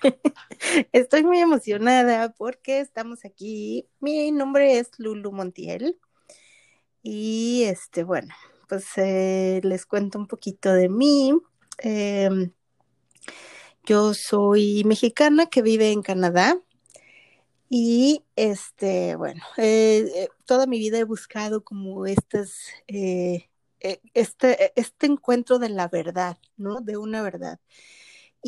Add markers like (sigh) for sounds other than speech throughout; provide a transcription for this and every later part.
(laughs) Estoy muy emocionada porque estamos aquí. Mi nombre es Lulu Montiel y este, bueno, pues eh, les cuento un poquito de mí. Em, yo soy mexicana que vive en Canadá y este, bueno, eh, eh, toda mi vida he buscado como estas, este, este encuentro de la verdad, ¿no? De una verdad.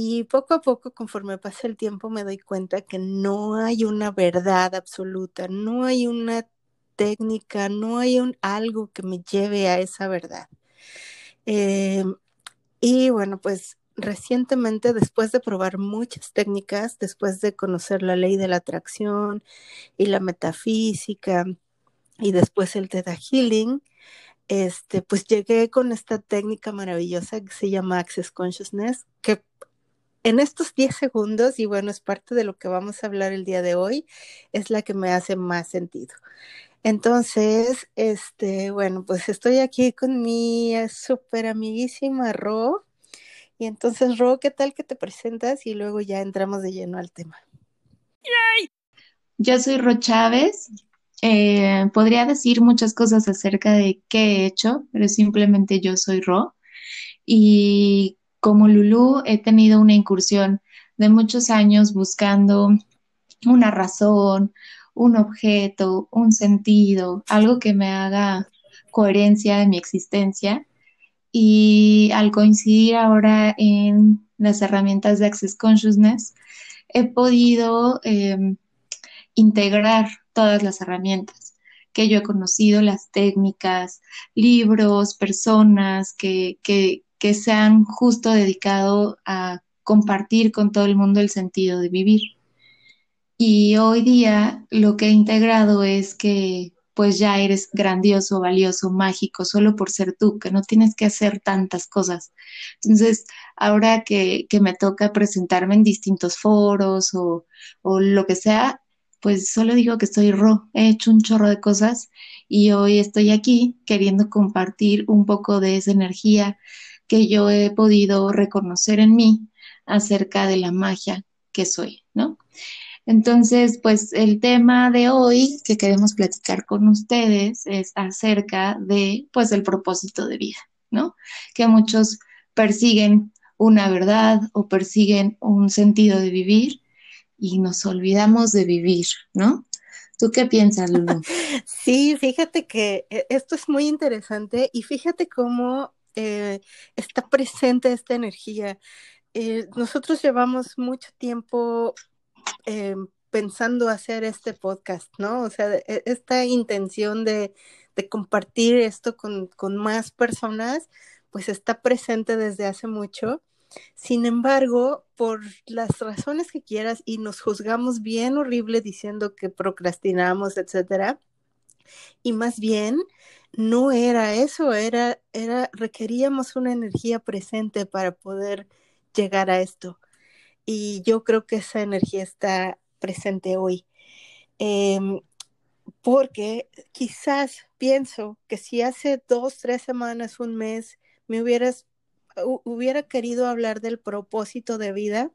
Y poco a poco, conforme pasa el tiempo, me doy cuenta que no hay una verdad absoluta, no hay una técnica, no hay un algo que me lleve a esa verdad. Eh, y bueno, pues recientemente, después de probar muchas técnicas, después de conocer la ley de la atracción y la metafísica, y después el Theta Healing, este, pues llegué con esta técnica maravillosa que se llama Access Consciousness, que en estos 10 segundos, y bueno, es parte de lo que vamos a hablar el día de hoy, es la que me hace más sentido. Entonces, este, bueno, pues estoy aquí con mi súper amiguísima Ro. Y entonces, Ro, ¿qué tal que te presentas? Y luego ya entramos de lleno al tema. Yo soy Ro Chávez. Eh, podría decir muchas cosas acerca de qué he hecho, pero simplemente yo soy Ro. Y como Lulú he tenido una incursión de muchos años buscando una razón, un objeto, un sentido, algo que me haga coherencia de mi existencia. Y al coincidir ahora en las herramientas de Access Consciousness, he podido em, integrar todas las herramientas que yo he conocido, las técnicas, libros, personas que, que se han justo dedicado a compartir con todo el mundo el sentido de vivir. Y hoy día lo que he integrado es que pues ya eres grandioso, valioso, mágico, solo por ser tú, que no tienes que hacer tantas cosas. Entonces, ahora que, que me toca presentarme en distintos foros o, o lo que sea, pues solo digo que estoy ro, he hecho un chorro de cosas y hoy estoy aquí queriendo compartir un poco de esa energía, que yo he podido reconocer en mí acerca de la magia que soy, ¿no? Entonces, pues el tema de hoy que queremos platicar con ustedes es acerca de, pues, el propósito de vida, ¿no? Que muchos persiguen una verdad o persiguen un sentido de vivir y nos olvidamos de vivir, ¿no? ¿Tú qué piensas, Lulu? (laughs) Sí, fíjate que eh, esto es muy interesante y fíjate cómo eh, está presente esta energía. Eh, nosotros llevamos mucho tiempo eh, pensando hacer este podcast, ¿no? O sea, e, esta intención de, compartir esto con, más personas, pues está presente desde hace mucho. Sin embargo, por las razones que quieras y nos juzgamos bien horrible diciendo que procrastinamos, etcétera, y más bien no era eso, era, era, requeríamos una energía presente para poder llegar a esto. Y yo creo que esa energía está presente hoy. Em, porque quizás pienso que si hace dos, tres semanas, un mes, me hubieras, hubiera querido hablar del propósito de vida,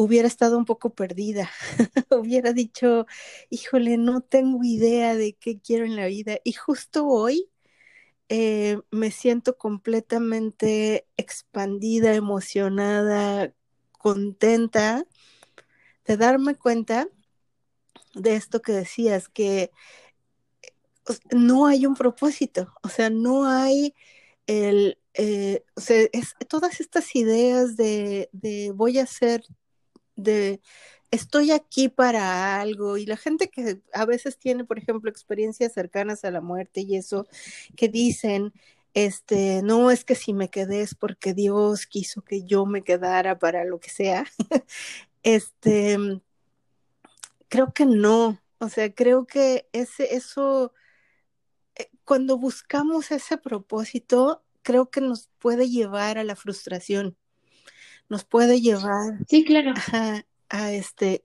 hubiera estado un poco perdida, (laughs) hubiera dicho, híjole, no tengo idea de qué quiero en la vida. Y justo hoy eh, me siento completamente expandida, emocionada, contenta de darme cuenta de esto que decías, que no hay un propósito, o sea, no hay el, eh, o sea, es, todas estas ideas de, de voy a hacer de estoy aquí para algo y la gente que a veces tiene, por ejemplo, experiencias cercanas a la muerte y eso, que dicen, este, no es que si me quedé es porque Dios quiso que yo me quedara para lo que sea. (laughs) este, creo que no, o sea, creo que ese, eso, eh, cuando buscamos ese propósito, creo que nos puede llevar a la frustración nos puede llevar. Sí, claro. A, este,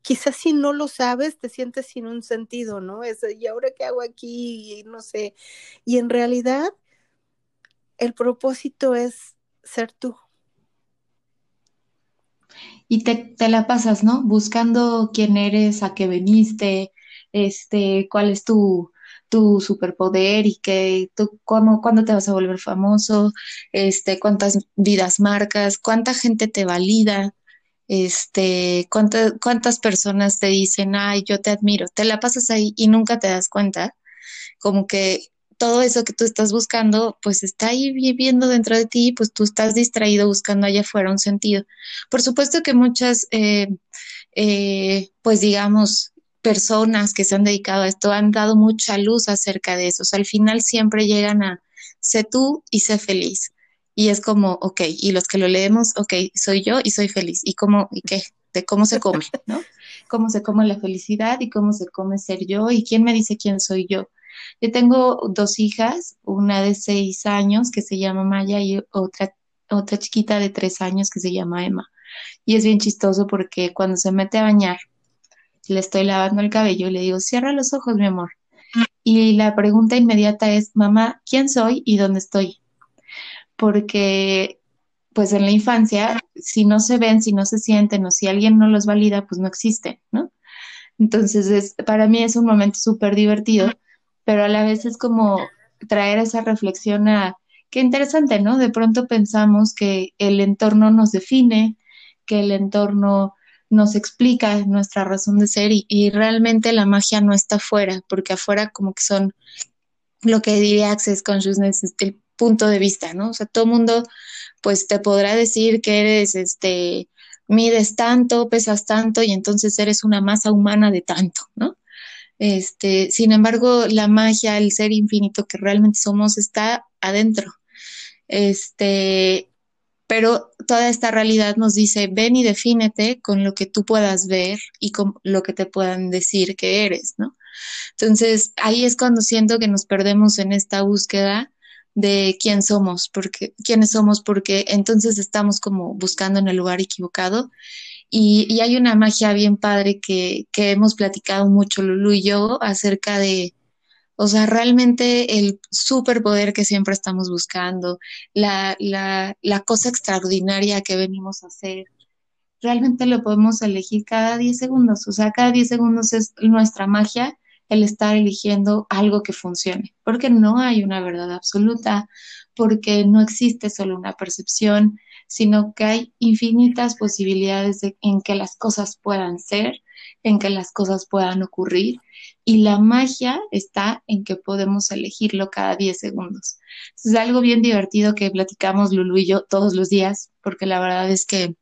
quizás si no lo sabes, te sientes sin un sentido, ¿no? Es, ¿y ahora qué hago aquí? Y no sé. Y en realidad, el propósito es ser tú. y te, te la pasas, ¿no? Buscando quién eres, a qué veniste, este, cuál es tu, tu superpoder y que tú, cómo, cuándo te vas a volver famoso, este, cuántas vidas marcas, cuánta gente te valida, este, cuántas, cuántas personas te dicen, ay, yo te admiro, te la pasas ahí y nunca te das cuenta, como que todo eso que tú estás buscando, pues está ahí viviendo dentro de ti, pues tú estás distraído buscando allá afuera un sentido. Por supuesto que muchas, eh, eh, pues digamos, personas que se han dedicado a esto han dado mucha luz acerca de eso. Al final siempre llegan a sé tú y sé feliz. Y es como, ok, y los que lo leemos, ok, soy yo y soy feliz. ¿Y cómo, y qué? De cómo se come, (laughs) ¿no? Cómo se come la felicidad y cómo se come ser yo y quién me dice quién soy yo. Yo tengo dos hijas, una de seis años que se llama Maya y otra, otra chiquita de tres años que se llama Emma. Y es bien chistoso porque cuando se mete a bañar, le estoy lavando el cabello y le digo, cierra los ojos, mi amor. Y la pregunta inmediata es, mamá, ¿quién soy y dónde estoy? Porque, pues en la infancia, si no se ven, si no se sienten o si alguien no los valida, pues no existen, ¿no? Entonces, es, para mí es un momento súper divertido pero a la vez es como traer esa reflexión a, qué interesante, ¿no? De pronto pensamos que el entorno nos define, que el entorno nos explica nuestra razón de ser y, realmente la magia no está afuera, porque afuera como que son lo que diría Access Consciousness, este, el punto de vista, ¿no? O sea, todo mundo pues te podrá decir que eres, este, mides tanto, pesas tanto y entonces eres una masa humana de tanto, ¿no? Este, sin embargo, la magia, el ser infinito que realmente somos está adentro. Este, pero toda esta realidad nos dice, ven y defínete con lo que tú puedas ver y con lo que te puedan decir que eres, ¿no? Entonces, ahí es cuando siento que nos perdemos en esta búsqueda de quién somos, porque quiénes somos, porque entonces estamos como buscando en el lugar equivocado y, hay una magia bien padre que, que hemos platicado mucho Lulu y yo acerca de, o sea, realmente el superpoder que siempre estamos buscando, la, la, la cosa extraordinaria que venimos a hacer, realmente lo podemos elegir cada 10 segundos. O sea, cada 10 segundos es nuestra magia el estar eligiendo algo que funcione, porque no hay una verdad absoluta, porque no existe solo una percepción, sino que hay infinitas posibilidades en que las cosas puedan ser, en que las cosas puedan ocurrir. Y la magia está en que podemos elegirlo cada 10 segundos. Es algo bien divertido que platicamos Lulu y yo todos los días, porque la verdad es que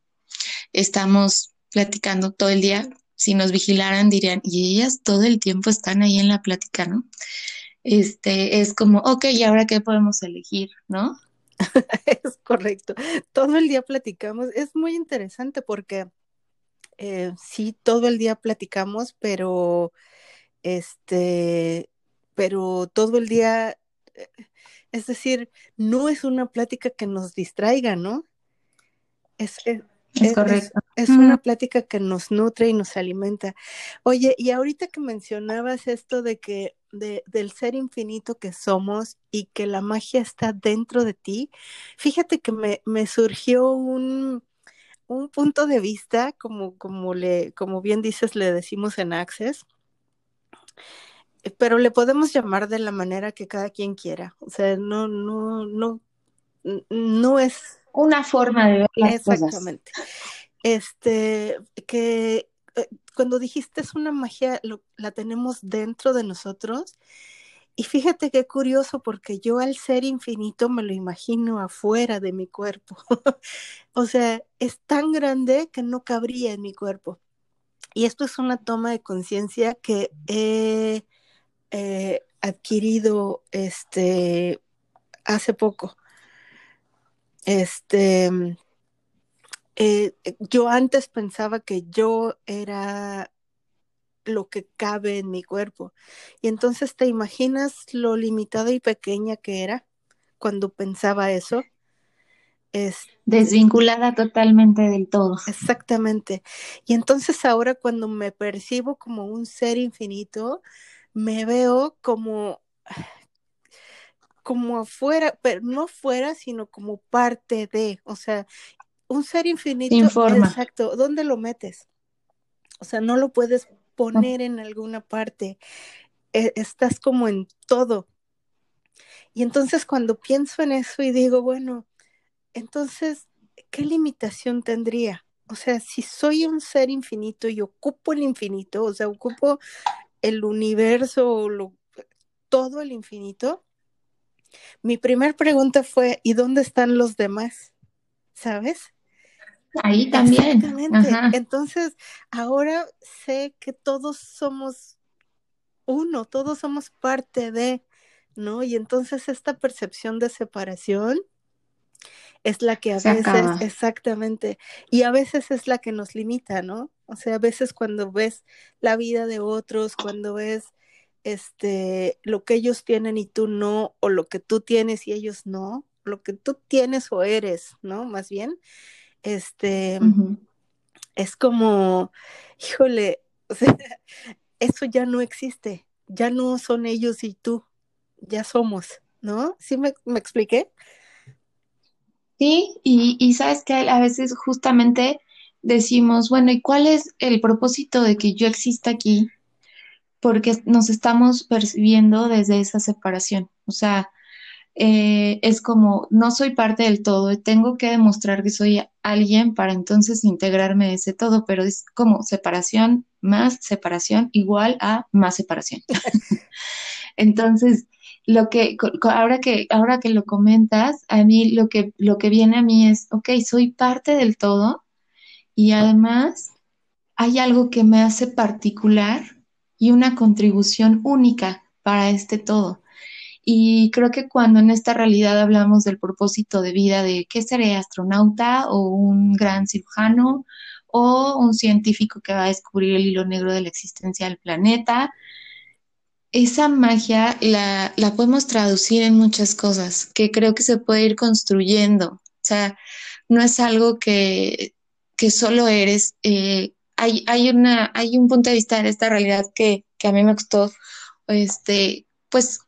estamos platicando todo el día. Si nos vigilaran dirían, y ellas todo el tiempo están ahí en la plática, ¿no? Este, es como, ok, ¿y ahora qué podemos elegir, no? (laughs) es correcto. Todo el día platicamos. Es muy interesante porque eh, sí, todo el día platicamos, pero este, pero todo el día, eh, es decir, no es una plática que nos distraiga, ¿no? Es, es, correcto. Es, una plática que nos nutre y nos alimenta. Oye, y ahorita que mencionabas esto de que de, del ser infinito que somos y que la magia está dentro de ti, fíjate que me, me surgió un, un, punto de vista, como, como, le, como bien dices, le decimos en Access, pero le podemos llamar de la manera que cada quien quiera. O sea, no, no, no, no es una forma de ver las Exactamente. Este, que eh, cuando dijiste es una magia, la tenemos dentro de nosotros. Y fíjate qué curioso, porque yo al ser infinito me lo imagino afuera de mi cuerpo. (laughs) o sea, es tan grande que no cabría en mi cuerpo. Y esto es una toma de conciencia que he eh, adquirido este, hace poco. Este, eh, yo antes pensaba que yo era lo que cabe en mi cuerpo. Y entonces te imaginas lo limitada y pequeña que era cuando pensaba eso. Es, Desvinculada totalmente del todo. Exactamente. Y entonces ahora cuando me percibo como un ser infinito, me veo como como afuera, pero no fuera, sino como parte de, o sea, un ser infinito, exacto, ¿dónde lo metes? O sea, no lo puedes poner en alguna parte. E, estás como en todo. Y entonces cuando pienso en eso y digo, bueno, entonces, ¿qué limitación tendría? O sea, si soy un ser infinito y ocupo el infinito, o sea, ocupo el universo, lo, todo el infinito, mi primer pregunta fue, ¿y dónde están los demás? ¿Sabes? Ahí también. Exactamente. Entonces, ahora sé que todos somos uno, todos somos parte de, ¿no? Y entonces esta percepción de separación es la que a veces, exactamente, y a veces es la que nos limita, ¿no? O sea, a veces cuando ves la vida de otros, cuando ves este lo que ellos tienen y tú no, o lo que tú tienes y ellos no, lo que tú tienes o eres, ¿no? Más bien, este, es como, híjole, (laughs) o sea, eso ya no existe, ya no son ellos y tú, ya somos, ¿no? ¿Sí me, me expliqué? Sí, y, y sabes que a veces justamente decimos, bueno, ¿y cuál es el propósito de que yo exista aquí? Porque nos estamos percibiendo desde esa separación. O sea, eh, es como, no soy parte del todo, tengo que demostrar que soy alguien para entonces integrarme a ese todo, pero es como separación más separación igual a más separación. (laughs) entonces, lo que ahora que ahora que lo comentas, a mí lo que lo que viene a mí es, ok, soy parte del todo y además hay algo que me hace particular y una contribución única para este todo. Y creo que cuando en esta realidad hablamos del propósito de vida de qué seré astronauta o un gran cirujano o un científico que va a descubrir el hilo negro de la existencia del planeta, esa magia la, podemos traducir en muchas cosas que creo que se puede ir construyendo. O sea, no es algo que, solo eres. Eh, hay, hay, una, hay un punto de vista en esta realidad que, que a mí me costó, este, pues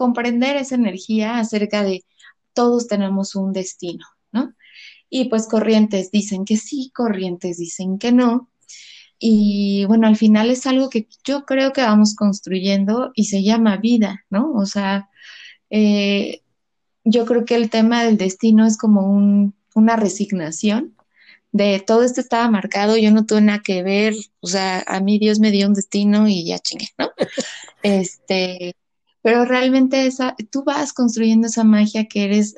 comprender esa energía acerca de todos tenemos un destino, ¿no? Y pues corrientes dicen que sí, corrientes dicen que no. Y bueno, al final es algo que yo creo que vamos construyendo y se llama vida, ¿no? O sea, eh, yo creo que el tema del destino es como una resignación de todo esto estaba marcado, yo no tuve nada que ver, o sea, a mí Dios me dio un destino y ya chingué, ¿no? (laughs) Este, pero realmente esa, tú vas construyendo esa magia que eres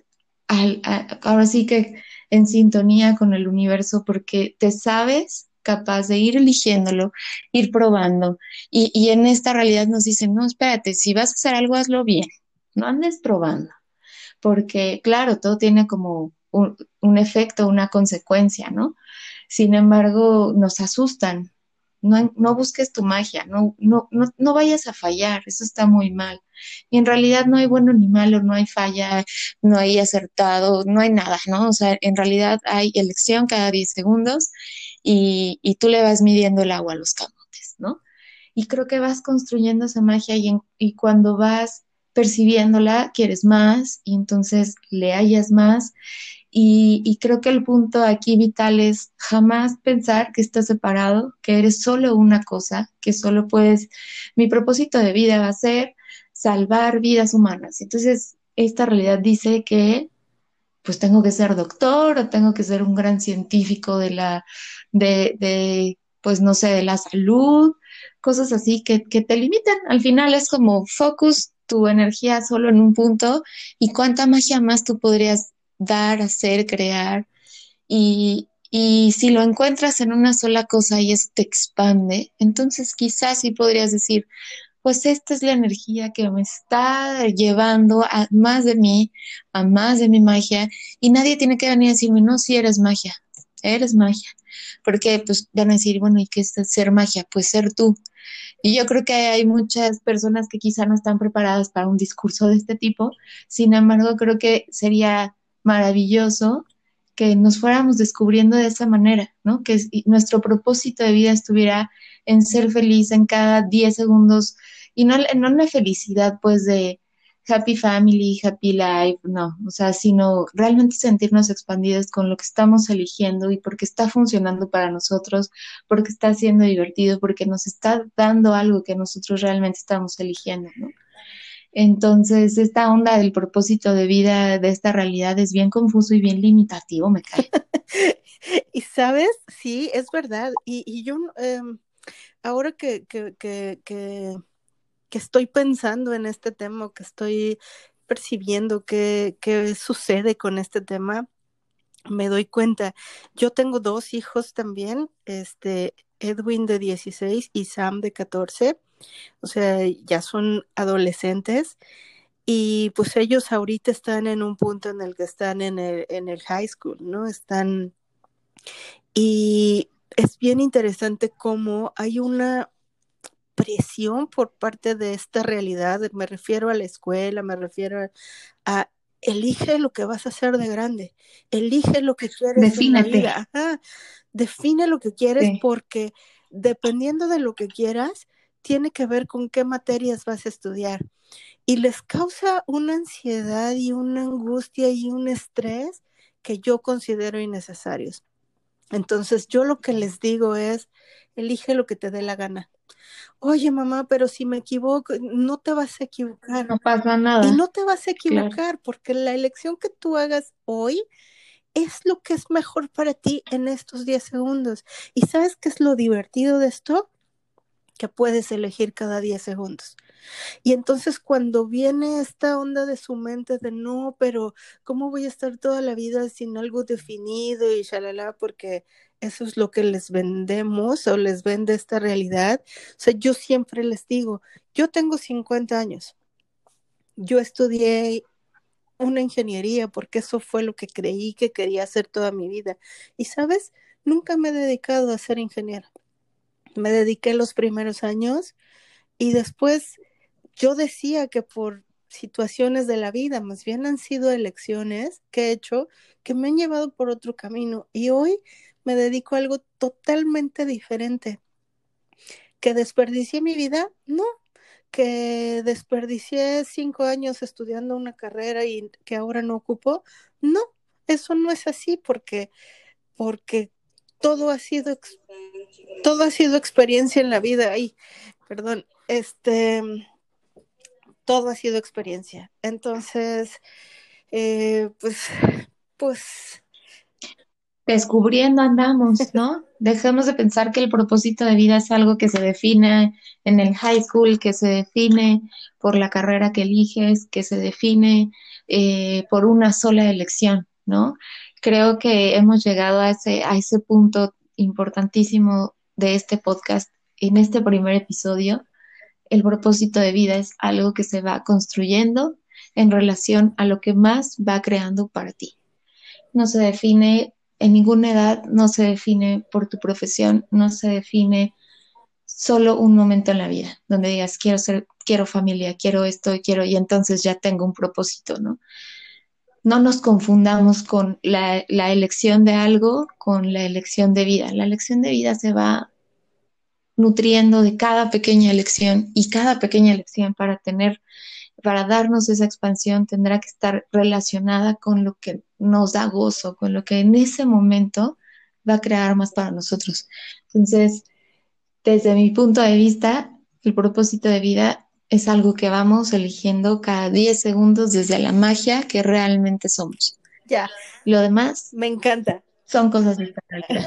ahora sí que en sintonía con el universo porque te sabes capaz de ir eligiéndolo, ir probando. Y, en esta realidad nos dicen, no, espérate, si vas a hacer algo, hazlo bien, no andes probando. Porque, claro, todo tiene como un, un efecto, una consecuencia, ¿no? Sin embargo, nos asustan no, busques tu magia, no, no, no, vayas a fallar, eso está muy mal. Y en realidad no hay bueno ni malo, no hay falla, no hay acertado, no hay nada, ¿no? O sea, en realidad hay elección cada 10 segundos y, tú le vas midiendo el agua a los camotes, ¿no? Y creo que vas construyendo esa magia y, y cuando vas percibiéndola, quieres más y entonces le hallas más y, creo que el punto aquí vital es jamás pensar que estás separado, que eres solo una cosa, que solo puedes, mi propósito de vida va a ser salvar vidas humanas. Entonces, esta realidad dice que pues tengo que ser doctor o tengo que ser un gran científico de la, de, de pues no sé, de la salud, cosas así que, te limitan. Al final es como focus tu energía solo en un punto y cuánta magia más tú podrías dar, hacer, crear. Y, si lo encuentras en una sola cosa y eso te expande, entonces quizás sí podrías decir, pues esta es la energía que me está llevando a más de mí, a más de mi magia, y nadie tiene que venir a decirme, no, si eres magia, eres magia, porque pues van a decir, bueno, ¿y qué es ser magia? Pues ser tú. Y yo creo que hay muchas personas que quizá no están preparadas para un discurso de este tipo, sin embargo, creo que sería maravilloso que nos fuéramos descubriendo de esa manera, ¿no? Que nuestro propósito de vida estuviera en ser feliz en cada 10 segundos y no, en una felicidad pues de, happy family, happy life, no, o sea, sino realmente sentirnos expandidos con lo que estamos eligiendo y porque está funcionando para nosotros, porque está siendo divertido, porque nos está dando algo que nosotros realmente estamos eligiendo, ¿no? Entonces, esta onda del propósito de vida de esta realidad es bien confuso y bien limitativo, me cae. (laughs) y sabes, sí, es verdad. Y, y yo, eh, ahora que, que, que, que que estoy pensando en este tema, que estoy percibiendo qué, qué sucede con este tema, me doy cuenta. Yo tengo dos hijos también, este Edwin de 16 y Sam de 14, o sea, ya son adolescentes y pues ellos ahorita están en un punto en el que están en el, en el high school, ¿no? Están y es bien interesante cómo hay una presión por parte de esta realidad, me refiero a la escuela, me refiero a, elige lo que vas a hacer de grande, elige lo que quieres Defínete. en la vida, Ajá. define lo que quieres sí. porque dependiendo de lo que quieras, tiene que ver con qué materias vas a estudiar. Y les causa una ansiedad y una angustia y un estrés que yo considero innecesarios. Entonces, yo lo que les digo es, elige lo que te dé la gana oye mamá, pero si me equivoco, no te vas a equivocar. No pasa nada. Y no te vas a equivocar claro. porque la elección que tú hagas hoy es lo que es mejor para ti en estos 10 segundos. ¿Y sabes qué es lo divertido de esto? Que puedes elegir cada 10 segundos. Y entonces cuando viene esta onda de su mente de no, pero ¿cómo voy a estar toda la vida sin algo definido y shalala? Porque eso es lo que les vendemos o les vende esta realidad. O sea, yo siempre les digo, yo tengo 50 años, yo estudié una ingeniería porque eso fue lo que creí que quería hacer toda mi vida. Y sabes, nunca me he dedicado a ser ingeniera. Me dediqué los primeros años y después yo decía que por situaciones de la vida, más bien han sido elecciones que he hecho que me han llevado por otro camino. Y hoy me dedico a algo totalmente diferente. ¿Que desperdicié mi vida? No. ¿Que desperdicié cinco años estudiando una carrera y que ahora no ocupo? No, eso no es así porque, porque todo ha sido todo ha sido experiencia en la vida. Ay, perdón, este todo ha sido experiencia. Entonces, eh, pues, pues descubriendo andamos, ¿no? Dejemos de pensar que el propósito de vida es algo que se define en el high school, que se define por la carrera que eliges, que se define eh, por una sola elección, ¿no? Creo que hemos llegado a ese, a ese punto importantísimo de este podcast en este primer episodio. El propósito de vida es algo que se va construyendo en relación a lo que más va creando para ti. No se define en ninguna edad no se define por tu profesión, no se define solo un momento en la vida donde digas quiero ser, quiero familia, quiero esto, quiero y entonces ya tengo un propósito, ¿no? No nos confundamos con la, la elección de algo con la elección de vida. La elección de vida se va nutriendo de cada pequeña elección y cada pequeña elección para tener para darnos esa expansión tendrá que estar relacionada con lo que nos da gozo, con lo que en ese momento va a crear más para nosotros. Entonces, desde mi punto de vista, el propósito de vida es algo que vamos eligiendo cada 10 segundos desde la magia que realmente somos. Ya. Lo demás. Me encanta. Son cosas diferentes.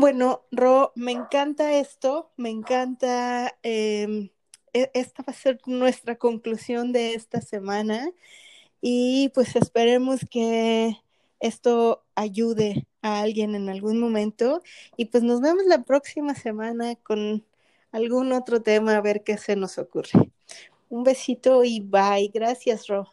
Bueno, Ro, me encanta esto, me encanta eh, e, esta va a ser nuestra conclusión de esta semana y pues esperemos que esto ayude a alguien en algún momento y pues nos vemos la próxima semana con algún otro tema a ver qué se nos ocurre. Un besito y bye. Gracias, Ro.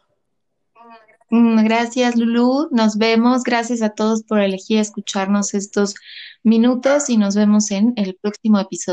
Mm, gracias, Lulu. Nos vemos. Gracias a todos por elegir escucharnos estos minutos y nos vemos en el próximo episodio.